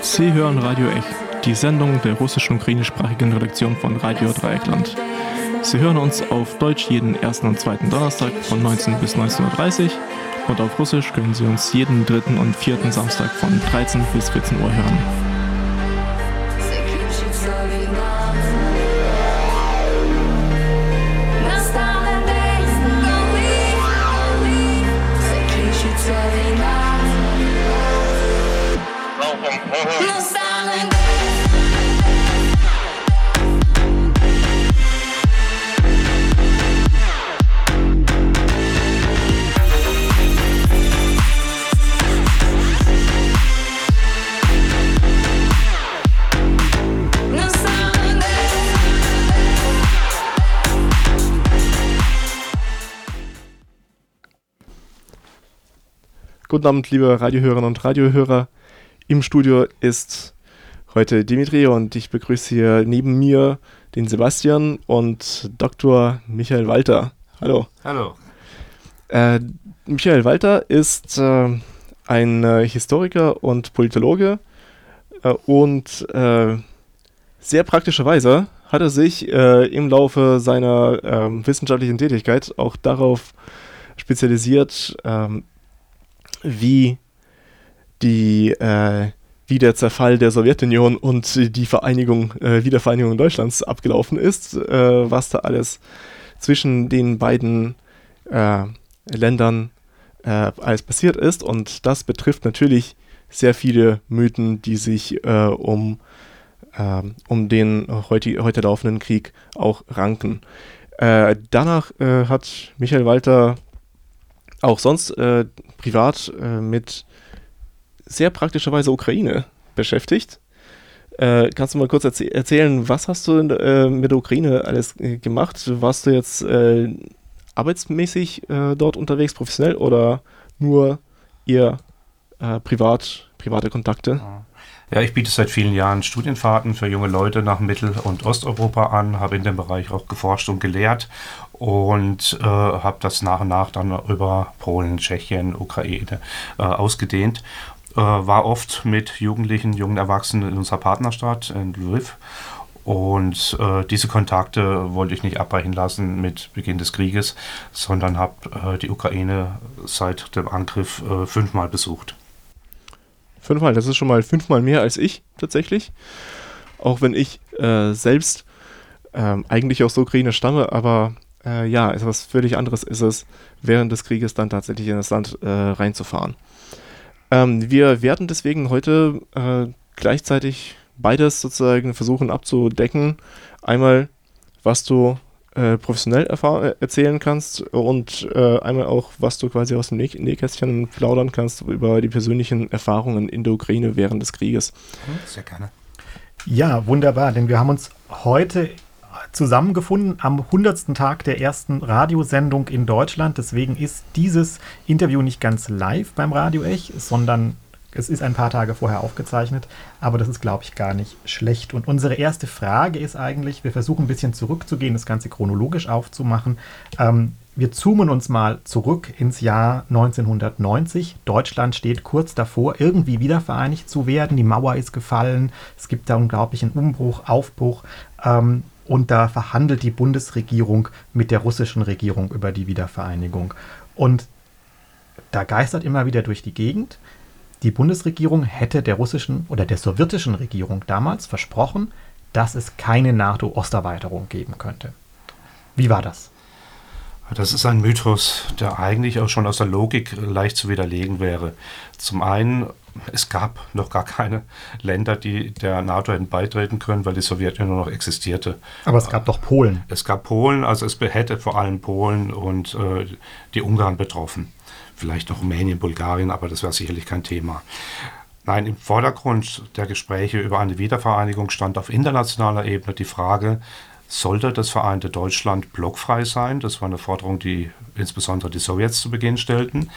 Sie hören Radio Ech, die Sendung der russischen ukrainischsprachigen Redaktion von Radio Dreieckland. Sie hören uns auf Deutsch jeden ersten und zweiten Donnerstag von 19 bis 19.30 Uhr und auf Russisch können Sie uns jeden dritten und vierten Samstag von 13 bis 14 Uhr hören. Guten Abend, liebe Radiohörerinnen und Radiohörer. Im Studio ist heute Dimitri und ich begrüße hier neben mir den Sebastian und Dr. Michael Walter. Hallo. Hallo. Äh, Michael Walter ist äh, ein äh, Historiker und Politologe äh, und äh, sehr praktischerweise hat er sich im Laufe seiner ähm, wissenschaftlichen Tätigkeit auch darauf spezialisiert, ähm, wie die äh, wie der Zerfall der Sowjetunion und die Vereinigung, äh, Wiedervereinigung Deutschlands abgelaufen ist, äh, was da alles zwischen den beiden äh, Ländern äh, alles passiert ist. Und das betrifft natürlich sehr viele Mythen, die sich äh, um, um den heute, heute laufenden Krieg auch ranken. Danach hat Michael Walter auch sonst privat mit sehr praktischerweise Ukraine beschäftigt. Äh, kannst du mal kurz erzäh erzählen, was hast du äh, mit der Ukraine alles äh, gemacht? Warst du jetzt äh, arbeitsmäßig äh, dort unterwegs, professionell oder nur ihr privat, private Kontakte? Ja, ich biete seit vielen Jahren Studienfahrten für junge Leute nach Mittel- und Osteuropa an, habe in dem Bereich auch geforscht und gelehrt und äh, habe das nach und nach dann über Polen, Tschechien, Ukraine äh, ausgedehnt. Äh, war oft mit Jugendlichen, jungen Erwachsenen in unserer Partnerstadt in Lviv. Und äh, diese Kontakte wollte ich nicht abbrechen lassen mit Beginn des Krieges, sondern habe äh, die Ukraine seit dem Angriff äh, fünfmal besucht. Fünfmal, das ist schon mal fünfmal mehr als ich tatsächlich. Auch wenn ich selbst ähm, eigentlich aus der Ukraine stamme, aber äh, ja, etwas völlig anderes ist es, während des Krieges dann tatsächlich in das Land äh, reinzufahren. Ähm, wir werden deswegen heute äh, gleichzeitig beides sozusagen versuchen abzudecken. Einmal, was du äh, professionell äh, erzählen kannst und äh, einmal auch, was du quasi aus dem Näh Nähkästchen plaudern kannst über die persönlichen Erfahrungen in der Ukraine während des Krieges. Sehr gerne. Ja, wunderbar, denn wir haben uns heute zusammengefunden am 100. Tag der ersten Radiosendung in Deutschland. Deswegen ist dieses Interview nicht ganz live beim Radio Ech, sondern es ist ein paar Tage vorher aufgezeichnet. Aber das ist, glaube ich, gar nicht schlecht. Und unsere erste Frage ist eigentlich, wir versuchen ein bisschen zurückzugehen, das Ganze chronologisch aufzumachen. Ähm, wir zoomen uns mal zurück ins Jahr 1990. Deutschland steht kurz davor, irgendwie wiedervereinigt zu werden. Die Mauer ist gefallen. Es gibt da unglaublichen Umbruch, Aufbruch. Ähm, und da verhandelt die Bundesregierung mit der russischen Regierung über die Wiedervereinigung. Und da geistert immer wieder durch die Gegend, die Bundesregierung hätte der russischen oder der sowjetischen Regierung damals versprochen, dass es keine NATO-Osterweiterung geben könnte. Wie war das? Das ist ein Mythos, der eigentlich auch schon aus der Logik leicht zu widerlegen wäre. Zum einen es gab noch gar keine Länder, die der NATO hätten beitreten können, weil die Sowjetunion noch existierte. Aber es gab doch Polen. Es gab Polen, also es hätte vor allem Polen und äh, die Ungarn betroffen. Vielleicht noch Rumänien, Bulgarien, aber das wäre sicherlich kein Thema. Nein, im Vordergrund der Gespräche über eine Wiedervereinigung stand auf internationaler Ebene die Frage, sollte das vereinte Deutschland blockfrei sein. Das war eine Forderung, die insbesondere die Sowjets zu Beginn stellten.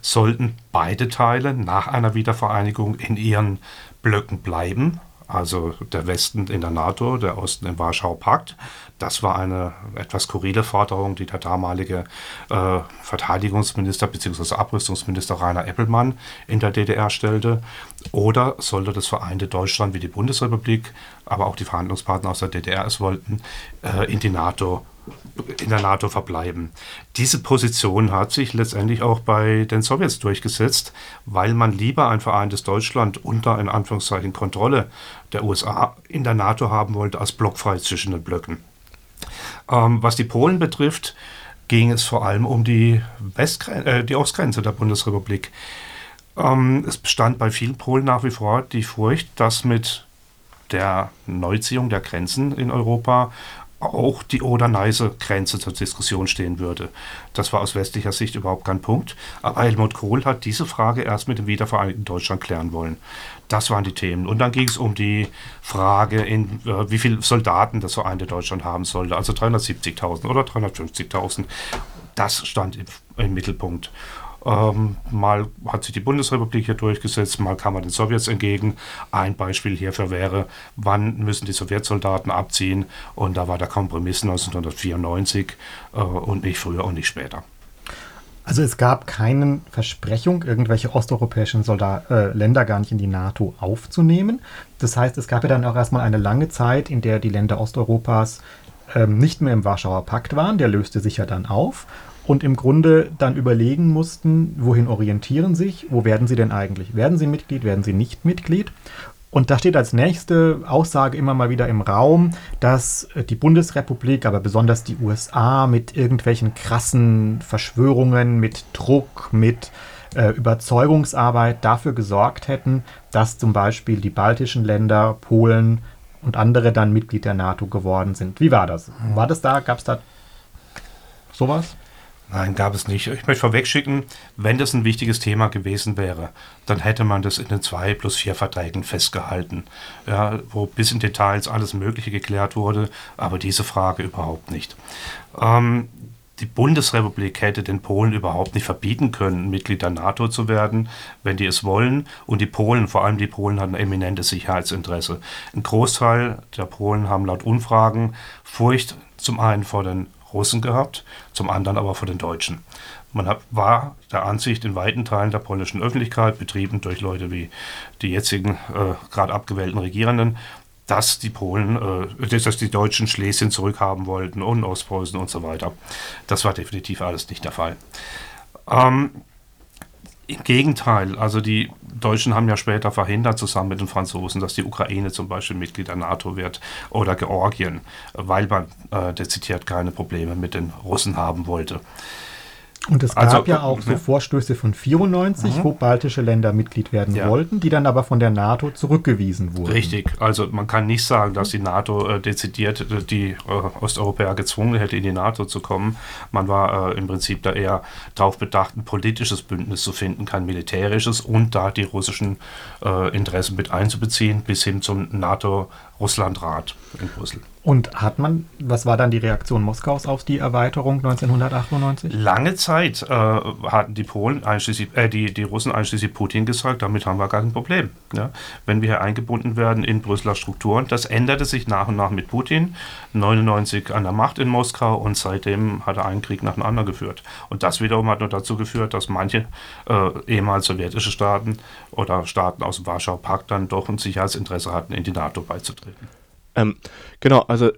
Sollten beide Teile nach einer Wiedervereinigung in ihren Blöcken bleiben, also der Westen in der NATO, der Osten im Warschauer Pakt. Das war eine etwas skurrile Forderung, die der damalige äh, Verteidigungsminister bzw. Abrüstungsminister Rainer Eppelmann in der DDR stellte. Oder sollte das vereinte Deutschland wie die Bundesrepublik, aber auch die Verhandlungspartner aus der DDR es wollten, äh, in die NATO in der NATO verbleiben. Diese Position hat sich letztendlich auch bei den Sowjets durchgesetzt, weil man lieber ein vereintes Deutschland unter in Anführungszeichen Kontrolle der USA in der NATO haben wollte als blockfrei zwischen den Blöcken. Ähm, was die Polen betrifft, ging es vor allem um die, Westgren äh, die Ostgrenze der Bundesrepublik. Ähm, es bestand bei vielen Polen nach wie vor die Furcht, dass mit der Neuziehung der Grenzen in Europa auch die Oder-Neiße-Grenze zur Diskussion stehen würde. Das war aus westlicher Sicht überhaupt kein Punkt. Aber Helmut Kohl hat diese Frage erst mit dem wiedervereinigten Deutschland klären wollen. Das waren die Themen. Und dann ging es um die Frage, in, äh, wie viele Soldaten das vereinte Deutschland haben sollte. Also 370.000 oder 350.000. Das stand im, im Mittelpunkt. Ähm, mal hat sich die Bundesrepublik hier durchgesetzt, mal kam man den Sowjets entgegen. Ein Beispiel hierfür wäre, wann müssen die Sowjetsoldaten abziehen? Und da war der Kompromiss 1994 äh, und nicht früher und nicht später. Also es gab keine Versprechung, irgendwelche osteuropäischen Soldat äh, Länder gar nicht in die NATO aufzunehmen. Das heißt, es gab ja dann auch erstmal eine lange Zeit, in der die Länder Osteuropas ähm, nicht mehr im Warschauer Pakt waren. Der löste sich ja dann auf und im Grunde dann überlegen mussten, wohin orientieren sich, wo werden sie denn eigentlich? Werden sie Mitglied, werden sie nicht Mitglied? Und da steht als nächste Aussage immer mal wieder im Raum, dass äh, die Bundesrepublik, aber besonders die USA mit irgendwelchen krassen Verschwörungen, mit Druck, mit äh, Überzeugungsarbeit dafür gesorgt hätten, dass zum Beispiel die baltischen Länder, Polen und andere dann Mitglied der NATO geworden sind. Wie war das? War das da? Gab es da sowas? Nein, gab es nicht. Ich möchte vorwegschicken, wenn das ein wichtiges Thema gewesen wäre, dann hätte man das in den zwei plus vier Verträgen festgehalten, ja, wo bis in Details alles Mögliche geklärt wurde, aber diese Frage überhaupt nicht. Ähm, die Bundesrepublik hätte den Polen überhaupt nicht verbieten können, Mitglied der NATO zu werden, wenn die es wollen. Und die Polen, vor allem die Polen, hatten eminentes Sicherheitsinteresse. Ein Großteil der Polen haben laut Umfragen Furcht zum einen vor den Russen gehabt, zum anderen aber vor den Deutschen. Man hat, war der Ansicht in weiten Teilen der polnischen Öffentlichkeit, betrieben durch Leute wie die jetzigen äh, gerade abgewählten Regierenden, dass die Polen, äh, dass die Deutschen Schlesien zurückhaben wollten und Ostpreußen und so weiter. Das war definitiv alles nicht der Fall. Ähm, Im Gegenteil, also die Deutschen haben ja später verhindert, zusammen mit den Franzosen, dass die Ukraine zum Beispiel Mitglied der NATO wird oder Georgien, weil man äh, dezidiert keine Probleme mit den Russen haben wollte. Und es gab also, ja auch so Vorstöße von 94, mhm. wo baltische Länder Mitglied werden ja. wollten, die dann aber von der NATO zurückgewiesen wurden. Richtig, also man kann nicht sagen, dass die NATO äh, dezidiert äh, die äh, Osteuropäer gezwungen hätte, in die NATO zu kommen. Man war äh, im Prinzip da eher darauf bedacht, ein politisches Bündnis zu finden, kein militärisches und da die russischen äh, Interessen mit einzubeziehen, bis hin zum NATO-Russland-Rat in Brüssel. Und hat man, was war dann die Reaktion Moskaus auf die Erweiterung 1998? Lange Zeit äh, hatten die Polen, einschließlich, äh, die, die Russen einschließlich Putin gesagt, damit haben wir gar kein Problem. Ja? Wenn wir hier eingebunden werden in Brüsseler Strukturen, das änderte sich nach und nach mit Putin, 99 an der Macht in Moskau und seitdem hat er einen Krieg nach dem anderen geführt. Und das wiederum hat nur dazu geführt, dass manche äh, ehemals sowjetische Staaten oder Staaten aus dem Warschauer Pakt dann doch ein Sicherheitsinteresse hatten, in die NATO beizutreten. Ähm, genau, also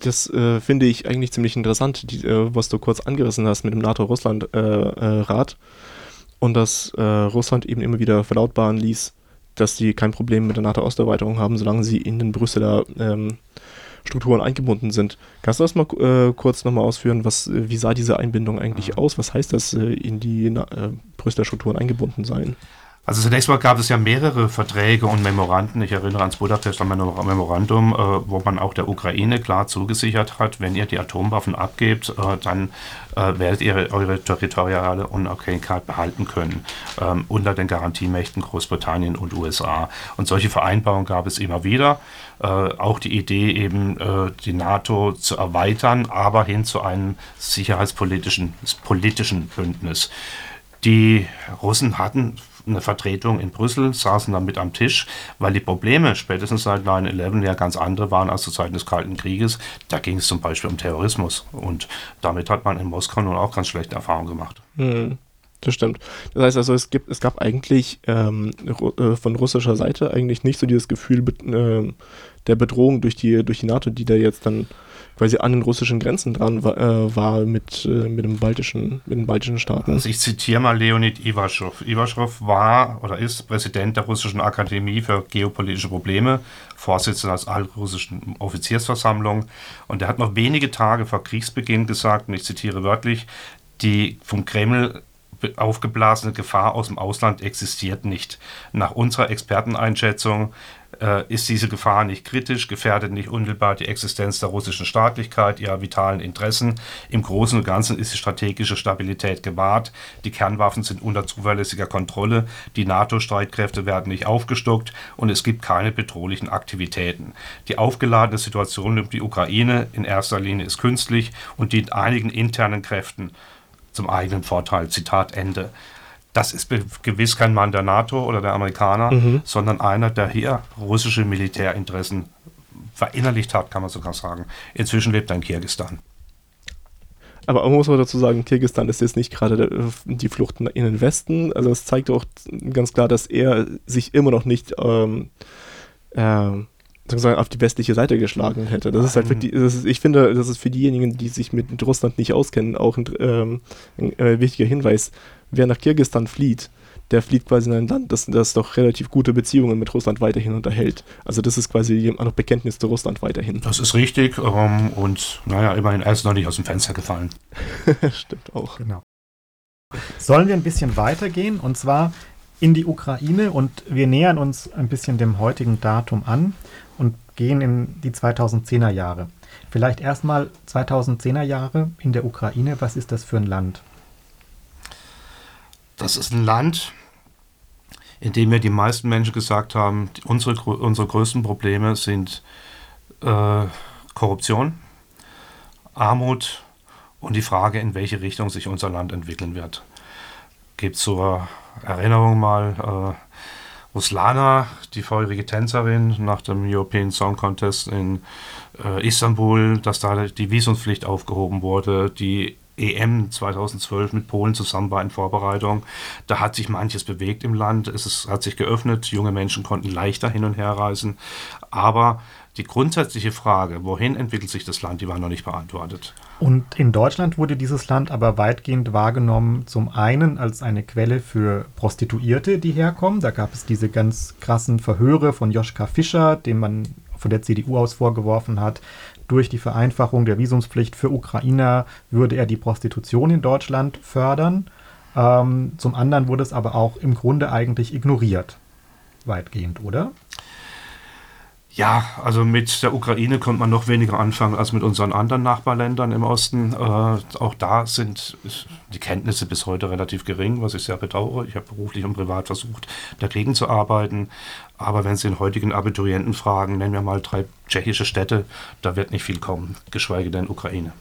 das äh, finde ich eigentlich ziemlich interessant, die, äh, was du kurz angerissen hast mit dem NATO-Russland-Rat. Äh, äh, und dass äh, Russland eben immer wieder verlautbaren ließ, dass sie kein Problem mit der NATO-Osterweiterung haben, solange sie in den Brüsseler ähm, Strukturen eingebunden sind. Kannst du das mal äh, kurz nochmal ausführen? Was, wie sah diese Einbindung eigentlich aus? Was heißt das, in die Brüsseler Strukturen eingebunden sein? Also zunächst mal gab es ja mehrere Verträge und Memoranden. Ich erinnere ans Budapester Memorandum, äh, wo man auch der Ukraine klar zugesichert hat, wenn ihr die Atomwaffen abgebt, äh, dann äh, werdet ihr eure territoriale Unabhängigkeit behalten können, ähm, unter den Garantiemächten Großbritannien und USA. Und solche Vereinbarungen gab es immer wieder. Äh, auch die Idee eben, äh, die NATO zu erweitern, aber hin zu einem sicherheitspolitischen politischen Bündnis. Die Russen hatten eine Vertretung in Brüssel, saßen dann mit am Tisch, weil die Probleme spätestens seit 9-11 ja ganz andere waren als zu Zeiten des Kalten Krieges. Da ging es zum Beispiel um Terrorismus und damit hat man in Moskau nun auch ganz schlechte Erfahrungen gemacht. Hm, das stimmt. Das heißt also, es, gibt, es gab eigentlich ähm, äh, von russischer Seite eigentlich nicht so dieses Gefühl äh, der Bedrohung durch die, durch die NATO, die da jetzt dann quasi an den russischen Grenzen dran war, äh, war mit, äh, mit, dem baltischen, mit den baltischen Staaten. Also ich zitiere mal Leonid Ivaschow. Ivaschow war oder ist Präsident der Russischen Akademie für geopolitische Probleme, Vorsitzender der allrussischen Offiziersversammlung und er hat noch wenige Tage vor Kriegsbeginn gesagt, und ich zitiere wörtlich, die vom Kreml aufgeblasene Gefahr aus dem Ausland existiert nicht. Nach unserer Experteneinschätzung äh, ist diese Gefahr nicht kritisch, gefährdet nicht unmittelbar die Existenz der russischen Staatlichkeit, ihrer vitalen Interessen. Im Großen und Ganzen ist die strategische Stabilität gewahrt. Die Kernwaffen sind unter zuverlässiger Kontrolle. Die NATO-Streitkräfte werden nicht aufgestockt und es gibt keine bedrohlichen Aktivitäten. Die aufgeladene Situation um die Ukraine in erster Linie ist künstlich und dient einigen internen Kräften zum eigenen Vorteil. Zitat Ende das ist gewiss kein Mann der NATO oder der Amerikaner, mhm. sondern einer, der hier russische Militärinteressen verinnerlicht hat, kann man sogar sagen. Inzwischen lebt er in Kirgistan. Aber man muss man dazu sagen, Kirgistan ist jetzt nicht gerade die Flucht in den Westen. Also es zeigt auch ganz klar, dass er sich immer noch nicht ähm, äh, sozusagen auf die westliche Seite geschlagen hätte. Das ist halt wirklich, das ist, ich finde, das ist für diejenigen, die sich mit Russland nicht auskennen, auch ein, ähm, ein äh, wichtiger Hinweis wer nach Kirgistan flieht, der flieht quasi in ein Land, das, das doch relativ gute Beziehungen mit Russland weiterhin unterhält. Also das ist quasi ein Bekenntnis zu Russland weiterhin. Das ist richtig ähm, und naja, immerhin er ist noch nicht aus dem Fenster gefallen. Stimmt auch. Genau. Sollen wir ein bisschen weitergehen und zwar in die Ukraine und wir nähern uns ein bisschen dem heutigen Datum an und gehen in die 2010er Jahre. Vielleicht erstmal 2010er Jahre in der Ukraine. Was ist das für ein Land? Das ist ein Land, in dem mir die meisten Menschen gesagt haben, unsere, unsere größten Probleme sind äh, Korruption, Armut und die Frage, in welche Richtung sich unser Land entwickeln wird. Gibt zur Erinnerung mal äh, Ruslana, die vorherige Tänzerin nach dem European Song Contest in äh, Istanbul, dass da die Visumspflicht aufgehoben wurde, die EM 2012 mit Polen zusammen war in Vorbereitung. Da hat sich manches bewegt im Land. Es ist, hat sich geöffnet. Junge Menschen konnten leichter hin und her reisen. Aber die grundsätzliche Frage, wohin entwickelt sich das Land, die war noch nicht beantwortet. Und in Deutschland wurde dieses Land aber weitgehend wahrgenommen, zum einen als eine Quelle für Prostituierte, die herkommen. Da gab es diese ganz krassen Verhöre von Joschka Fischer, dem man von der CDU aus vorgeworfen hat, durch die Vereinfachung der Visumspflicht für Ukrainer würde er die Prostitution in Deutschland fördern. Ähm, zum anderen wurde es aber auch im Grunde eigentlich ignoriert. Weitgehend, oder? Ja, also mit der Ukraine kommt man noch weniger anfangen als mit unseren anderen Nachbarländern im Osten. Äh, auch da sind die Kenntnisse bis heute relativ gering, was ich sehr bedauere. Ich habe beruflich und privat versucht, dagegen zu arbeiten. Aber wenn Sie den heutigen Abiturienten fragen, nennen wir mal drei tschechische Städte, da wird nicht viel kommen, geschweige denn Ukraine.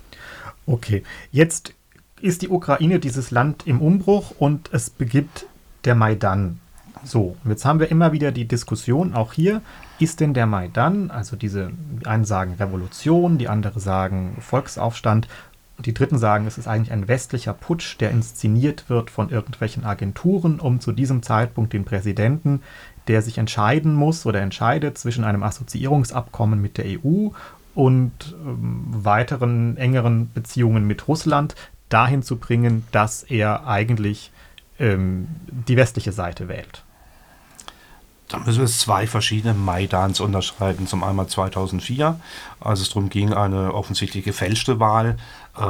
Okay, jetzt ist die Ukraine dieses Land im Umbruch und es begibt der Maidan. So, jetzt haben wir immer wieder die Diskussion, auch hier, ist denn der Maidan, also diese, die einen sagen Revolution, die anderen sagen Volksaufstand, die Dritten sagen, es ist eigentlich ein westlicher Putsch, der inszeniert wird von irgendwelchen Agenturen, um zu diesem Zeitpunkt den Präsidenten, der sich entscheiden muss oder entscheidet zwischen einem Assoziierungsabkommen mit der EU und ähm, weiteren engeren Beziehungen mit Russland, dahin zu bringen, dass er eigentlich ähm, die westliche Seite wählt. Da müssen wir zwei verschiedene Maidans unterscheiden. Zum einen 2004, als es darum ging, eine offensichtlich gefälschte Wahl äh,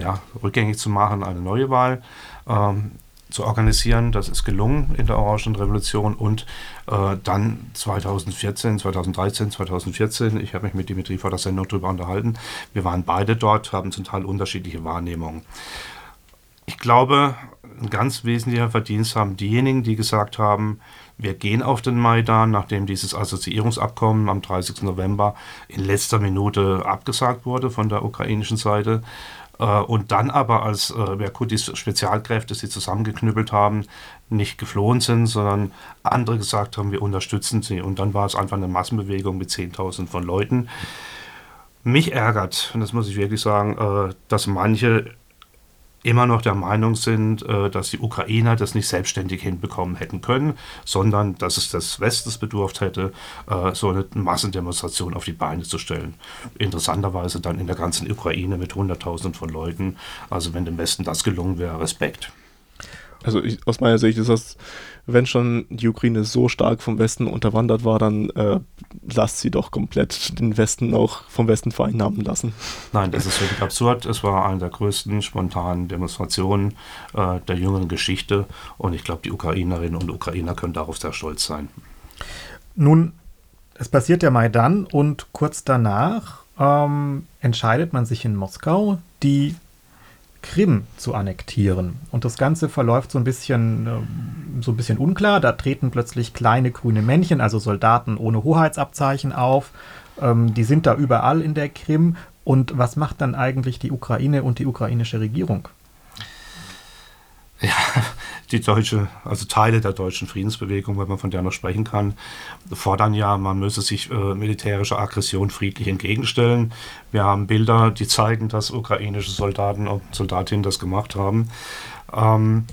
ja, rückgängig zu machen, eine neue Wahl ähm, zu organisieren. Das ist gelungen in der Orangen Revolution und äh, dann 2014, 2013, 2014, ich habe mich mit Dimitri vor der Sendung darüber unterhalten, wir waren beide dort, haben zum Teil unterschiedliche Wahrnehmungen. Ich glaube, ein ganz wesentlicher Verdienst haben diejenigen, die gesagt haben, wir gehen auf den Maidan, nachdem dieses Assoziierungsabkommen am 30. November in letzter Minute abgesagt wurde von der ukrainischen Seite. Äh, und dann aber, als äh, Spezialkräfte sie zusammengeknüppelt haben, nicht geflohen sind, sondern andere gesagt haben, wir unterstützen sie. Und dann war es einfach eine Massenbewegung mit 10.000 von Leuten. Mich ärgert, und das muss ich wirklich sagen, äh, dass manche immer noch der Meinung sind, äh, dass die Ukrainer das nicht selbstständig hinbekommen hätten können, sondern dass es des Westens bedurft hätte, äh, so eine Massendemonstration auf die Beine zu stellen. Interessanterweise dann in der ganzen Ukraine mit Hunderttausenden von Leuten. Also wenn dem Westen das gelungen wäre, Respekt. Also ich, aus meiner Sicht ist das, wenn schon die Ukraine so stark vom Westen unterwandert war, dann äh, lasst sie doch komplett den Westen auch vom Westen vereinnahmen lassen. Nein, das ist wirklich absurd. Es war eine der größten spontanen Demonstrationen äh, der jüngeren Geschichte und ich glaube, die Ukrainerinnen und Ukrainer können darauf sehr stolz sein. Nun, es passiert der Maidan und kurz danach ähm, entscheidet man sich in Moskau, die Krim zu annektieren. Und das Ganze verläuft so ein bisschen, äh, so ein bisschen unklar. Da treten plötzlich kleine grüne Männchen, also Soldaten ohne Hoheitsabzeichen auf. Ähm, die sind da überall in der Krim. Und was macht dann eigentlich die Ukraine und die ukrainische Regierung? Ja, die deutsche, also Teile der deutschen Friedensbewegung, wenn man von der noch sprechen kann, fordern ja, man müsse sich äh, militärischer Aggression friedlich entgegenstellen. Wir haben Bilder, die zeigen, dass ukrainische Soldaten und Soldatinnen das gemacht haben. Ähm,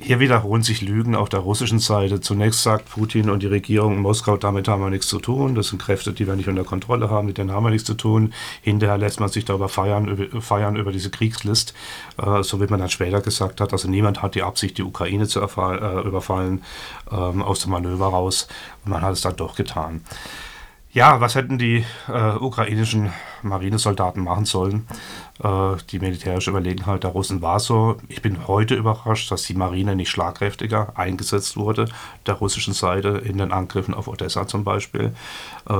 hier wiederholen sich Lügen auf der russischen Seite. Zunächst sagt Putin und die Regierung in Moskau, damit haben wir nichts zu tun. Das sind Kräfte, die wir nicht unter Kontrolle haben, mit denen haben wir nichts zu tun. Hinterher lässt man sich darüber feiern, feiern über diese Kriegslist, äh, so wie man dann später gesagt hat. Also niemand hat die Absicht, die Ukraine zu äh, überfallen ähm, aus dem Manöver raus. Und man hat es dann doch getan. Ja, was hätten die äh, ukrainischen Marinesoldaten machen sollen? Äh, die militärische Überlegenheit der Russen war so. Ich bin heute überrascht, dass die Marine nicht schlagkräftiger eingesetzt wurde, der russischen Seite in den Angriffen auf Odessa zum Beispiel. Äh,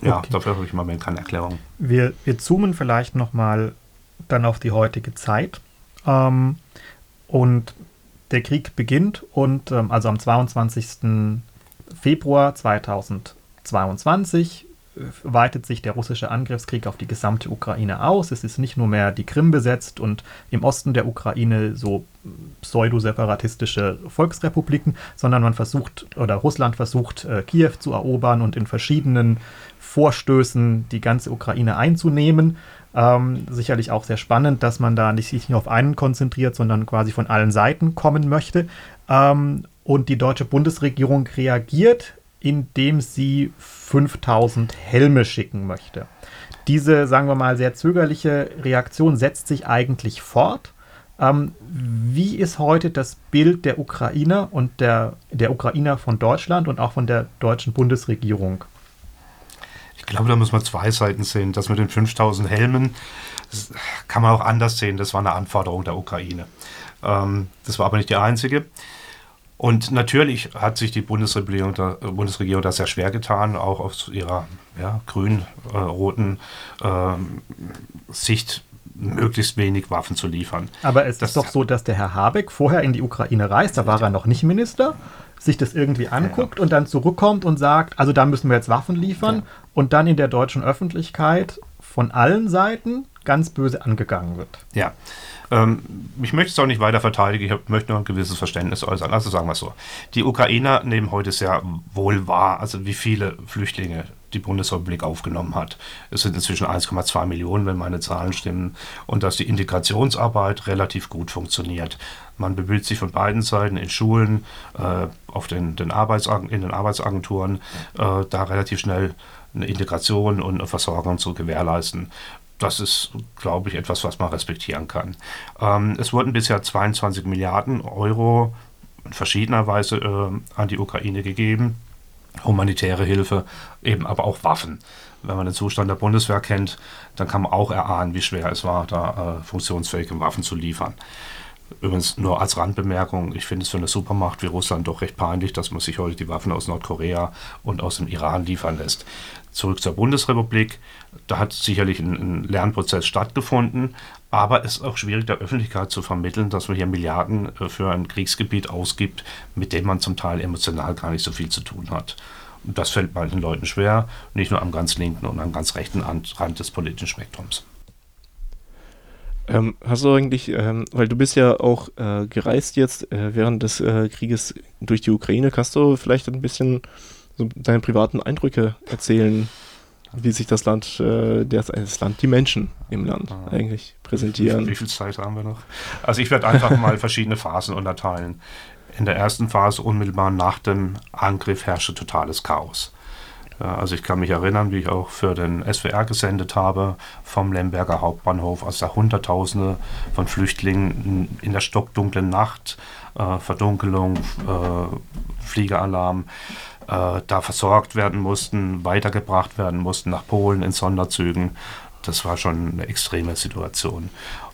ja, okay. dafür habe ich im Moment keine Erklärung. Wir, wir zoomen vielleicht nochmal dann auf die heutige Zeit. Ähm, und der Krieg beginnt und ähm, also am 22. Februar 2000 22 äh, weitet sich der russische Angriffskrieg auf die gesamte Ukraine aus. Es ist nicht nur mehr die Krim besetzt und im Osten der Ukraine so pseudo-separatistische Volksrepubliken, sondern man versucht oder Russland versucht äh, Kiew zu erobern und in verschiedenen Vorstößen die ganze Ukraine einzunehmen. Ähm, sicherlich auch sehr spannend, dass man da nicht sich nur auf einen konzentriert, sondern quasi von allen Seiten kommen möchte. Ähm, und die deutsche Bundesregierung reagiert indem sie 5000 Helme schicken möchte. Diese, sagen wir mal, sehr zögerliche Reaktion setzt sich eigentlich fort. Ähm, wie ist heute das Bild der Ukrainer und der, der Ukrainer von Deutschland und auch von der deutschen Bundesregierung? Ich glaube, da muss man zwei Seiten sehen. Das mit den 5000 Helmen, kann man auch anders sehen. Das war eine Anforderung der Ukraine. Ähm, das war aber nicht die einzige. Und natürlich hat sich die Bundesregierung da, Bundesregierung da sehr schwer getan, auch aus ihrer ja, grün-roten äh, Sicht möglichst wenig Waffen zu liefern. Aber es das ist doch so, dass der Herr Habeck vorher in die Ukraine reist, da war er noch nicht Minister, sich das irgendwie anguckt ja. und dann zurückkommt und sagt, also da müssen wir jetzt Waffen liefern ja. und dann in der deutschen Öffentlichkeit von allen Seiten ganz böse angegangen wird. Ja, ähm, ich möchte es auch nicht weiter verteidigen, ich möchte nur ein gewisses Verständnis äußern. Also sagen wir es so. Die Ukrainer nehmen heute sehr wohl wahr, also wie viele Flüchtlinge die Bundesrepublik aufgenommen hat. Es sind inzwischen 1,2 Millionen, wenn meine Zahlen stimmen, und dass die Integrationsarbeit relativ gut funktioniert. Man bemüht sich von beiden Seiten in Schulen, äh, auf den, den in den Arbeitsagenturen, äh, da relativ schnell eine Integration und eine Versorgung zu gewährleisten das ist, glaube ich, etwas, was man respektieren kann. Ähm, es wurden bisher 22 Milliarden Euro in verschiedener Weise äh, an die Ukraine gegeben. Humanitäre Hilfe, eben aber auch Waffen. Wenn man den Zustand der Bundeswehr kennt, dann kann man auch erahnen, wie schwer es war, da äh, funktionsfähige Waffen zu liefern. Übrigens nur als Randbemerkung, ich finde es für eine Supermacht wie Russland doch recht peinlich, dass man sich heute die Waffen aus Nordkorea und aus dem Iran liefern lässt. Zurück zur Bundesrepublik, da hat sicherlich ein, ein Lernprozess stattgefunden, aber es ist auch schwierig der Öffentlichkeit zu vermitteln, dass man hier Milliarden äh, für ein Kriegsgebiet ausgibt, mit dem man zum Teil emotional gar nicht so viel zu tun hat. Das fällt manchen Leuten schwer, nicht nur am ganz linken und am ganz rechten Rand des politischen Spektrums. Ähm, hast du eigentlich, ähm, weil du bist ja auch äh, gereist jetzt äh, während des äh, Krieges durch die Ukraine, kannst du vielleicht ein bisschen so deine privaten Eindrücke erzählen, wie sich das Land, äh, das, das Land, die Menschen im Land ah. eigentlich präsentieren? Wie, wie, viel Zeit haben wir noch? Also ich werde einfach mal verschiedene Phasen unterteilen. In der ersten Phase, unmittelbar nach dem Angriff, herrschte totales Chaos. Also ich kann mich erinnern, wie ich auch für den SWR gesendet habe vom Lemberger Hauptbahnhof, als da Hunderttausende von Flüchtlingen in der stockdunklen Nacht, äh, Verdunkelung, äh, Fliegeralarm, äh, da versorgt werden mussten, weitergebracht werden mussten nach Polen in Sonderzügen. Das war schon eine extreme Situation.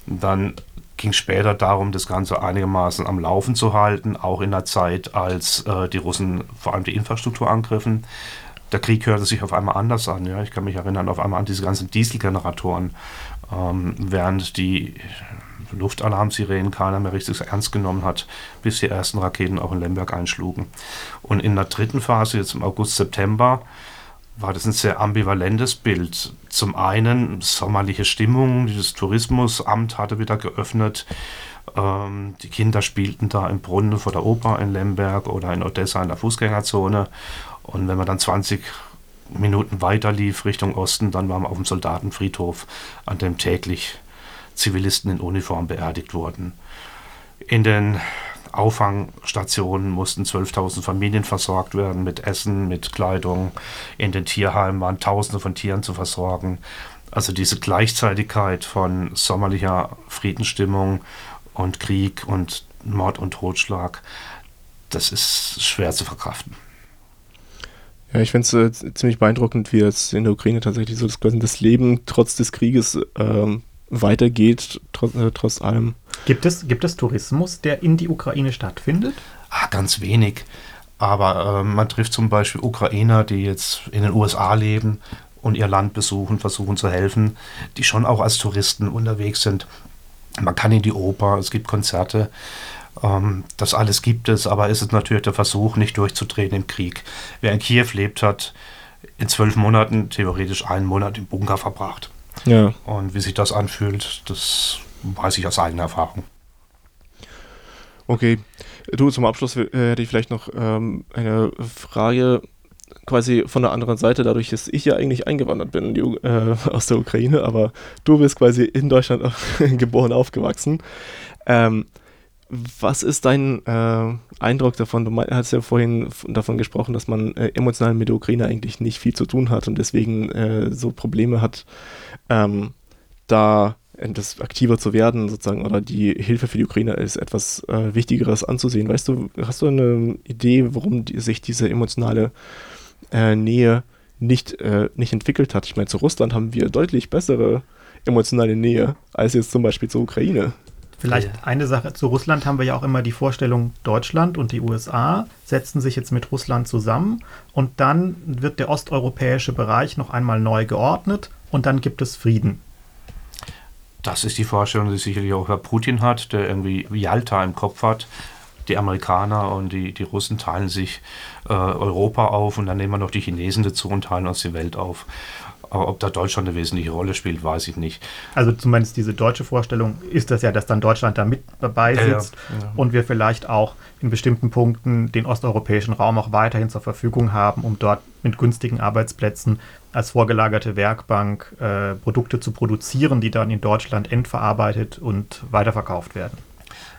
Und dann ging es später darum, das Ganze einigermaßen am Laufen zu halten, auch in der Zeit, als äh, die Russen vor allem die Infrastruktur angriffen der Krieg hörte sich auf einmal anders an. Ja? Ich kann mich erinnern auf einmal an diese ganzen Dieselgeneratoren, ähm, während die Luftalarmsirenen keiner mehr richtig ernst genommen hat, bis die ersten Raketen auch in Lemberg einschlugen. Und in der dritten Phase, jetzt im August, September, war das ein sehr ambivalentes Bild. Zum einen sommerliche Stimmung, dieses Tourismusamt hatte wieder geöffnet. Ähm, die Kinder spielten da im Brunnen vor der Oper in Lemberg oder in Odessa in der Fußgängerzone. Und wenn man dann 20 Minuten weiter lief Richtung Osten, dann waren wir auf dem Soldatenfriedhof, an dem täglich Zivilisten in Uniform beerdigt wurden. In den Auffangstationen mussten 12.000 Familien versorgt werden mit Essen, mit Kleidung. In den Tierheimen waren Tausende von Tieren zu versorgen. Also diese Gleichzeitigkeit von sommerlicher Friedensstimmung und Krieg und Mord und Totschlag, das ist schwer zu verkraften. Ja, ich finde es äh, ziemlich beeindruckend, wie jetzt in der Ukraine tatsächlich so das, das Leben trotz des Krieges ähm, weitergeht, trotz, äh, trotz allem. Gibt es, gibt es Tourismus, der in die Ukraine stattfindet? Ah, ganz wenig. Aber äh, man trifft zum Beispiel Ukrainer, die jetzt in den USA leben und ihr Land besuchen, versuchen zu helfen, die schon auch als Touristen unterwegs sind. Man kann in die Oper, es gibt Konzerte. Ähm, das alles gibt es, aber ist es natürlich der Versuch, nicht durchzudrehen im Krieg. Wer in Kiew lebt, hat in zwölf Monaten theoretisch einen Monat im Bunker verbracht. Ja. Und wie sich das anfühlt, das weiß ich aus eigener Erfahrung. Okay. Du, zum Abschluss äh, hätte ich vielleicht noch ähm, eine Frage quasi von der anderen Seite, dadurch, dass ich ja eigentlich eingewandert bin äh, aus der Ukraine, aber du bist quasi in Deutschland geboren, aufgewachsen. Ähm, was ist dein äh, Eindruck davon? Du hast ja vorhin davon gesprochen, dass man äh, emotional mit der Ukraine eigentlich nicht viel zu tun hat und deswegen äh, so Probleme hat, ähm, da das aktiver zu werden, sozusagen, oder die Hilfe für die Ukraine als etwas äh, Wichtigeres anzusehen. Weißt du, hast du eine Idee, warum die, sich diese emotionale äh, Nähe nicht, äh, nicht entwickelt hat? Ich meine, zu Russland haben wir deutlich bessere emotionale Nähe als jetzt zum Beispiel zur Ukraine. Vielleicht ja. eine Sache zu Russland haben wir ja auch immer die Vorstellung, Deutschland und die USA setzen sich jetzt mit Russland zusammen und dann wird der osteuropäische Bereich noch einmal neu geordnet und dann gibt es Frieden. Das ist die Vorstellung, die sicherlich auch Herr Putin hat, der irgendwie Yalta im Kopf hat. Die Amerikaner und die, die Russen teilen sich äh, Europa auf und dann nehmen wir noch die Chinesen dazu und teilen uns die Welt auf. Aber ob da Deutschland eine wesentliche Rolle spielt, weiß ich nicht. Also zumindest diese deutsche Vorstellung ist das ja, dass dann Deutschland da mit dabei sitzt ja, ja. und wir vielleicht auch in bestimmten Punkten den osteuropäischen Raum auch weiterhin zur Verfügung haben, um dort mit günstigen Arbeitsplätzen als vorgelagerte Werkbank äh, Produkte zu produzieren, die dann in Deutschland endverarbeitet und weiterverkauft werden.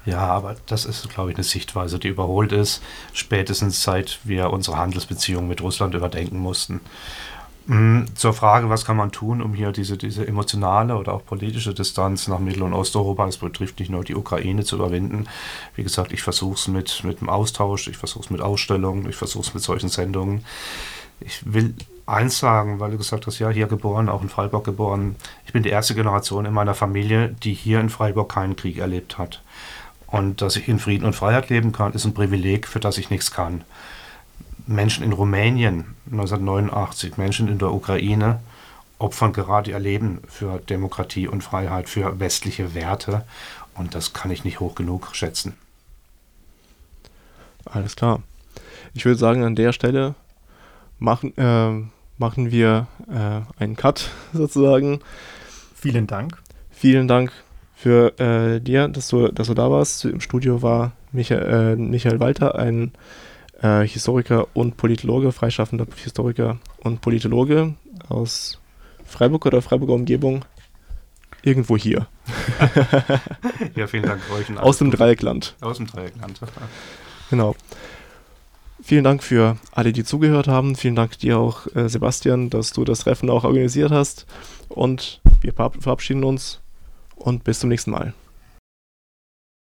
Ja, aber das ist, glaube ich, eine Sichtweise, die überholt ist, spätestens seit wir unsere Handelsbeziehungen mit Russland überdenken mussten. Mhm. Zur Frage, was kann man tun, um hier diese, diese emotionale oder auch politische Distanz nach Mittel- und Osteuropa, das betrifft nicht nur die Ukraine, zu überwinden. Wie gesagt, ich versuche es mit, mit dem Austausch, ich versuche es mit Ausstellungen, ich versuche es mit solchen Sendungen. Ich will eins sagen, weil du gesagt hast, ja, hier geboren, auch in Freiburg geboren. Ich bin die erste Generation in meiner Familie, die hier in Freiburg keinen Krieg erlebt hat. Und dass ich in Frieden und Freiheit leben kann, ist ein Privileg, für das ich nichts kann. Menschen in Rumänien 1989, Menschen in der Ukraine opfern gerade ihr Leben für Demokratie und Freiheit, für westliche Werte. Und das kann ich nicht hoch genug schätzen. Alles klar. Ich würde sagen, an der Stelle machen, äh, machen wir äh, einen Cut sozusagen. Vielen Dank. Vielen Dank für äh, dir, dass du, dass du da warst. Im Studio war Michael, äh, Michael Walter, ein äh, Historiker und Politologe, freischaffender Historiker und Politologe aus Freiburg oder Freiburger Umgebung. Irgendwo hier. ja, vielen Dank euch. Aus dem Dreieckland. Aus dem Dreieckland. genau. Vielen Dank für alle, die zugehört haben. Vielen Dank dir auch, äh, Sebastian, dass du das Treffen auch organisiert hast. Und wir verabschieden uns und bis zum nächsten Mal.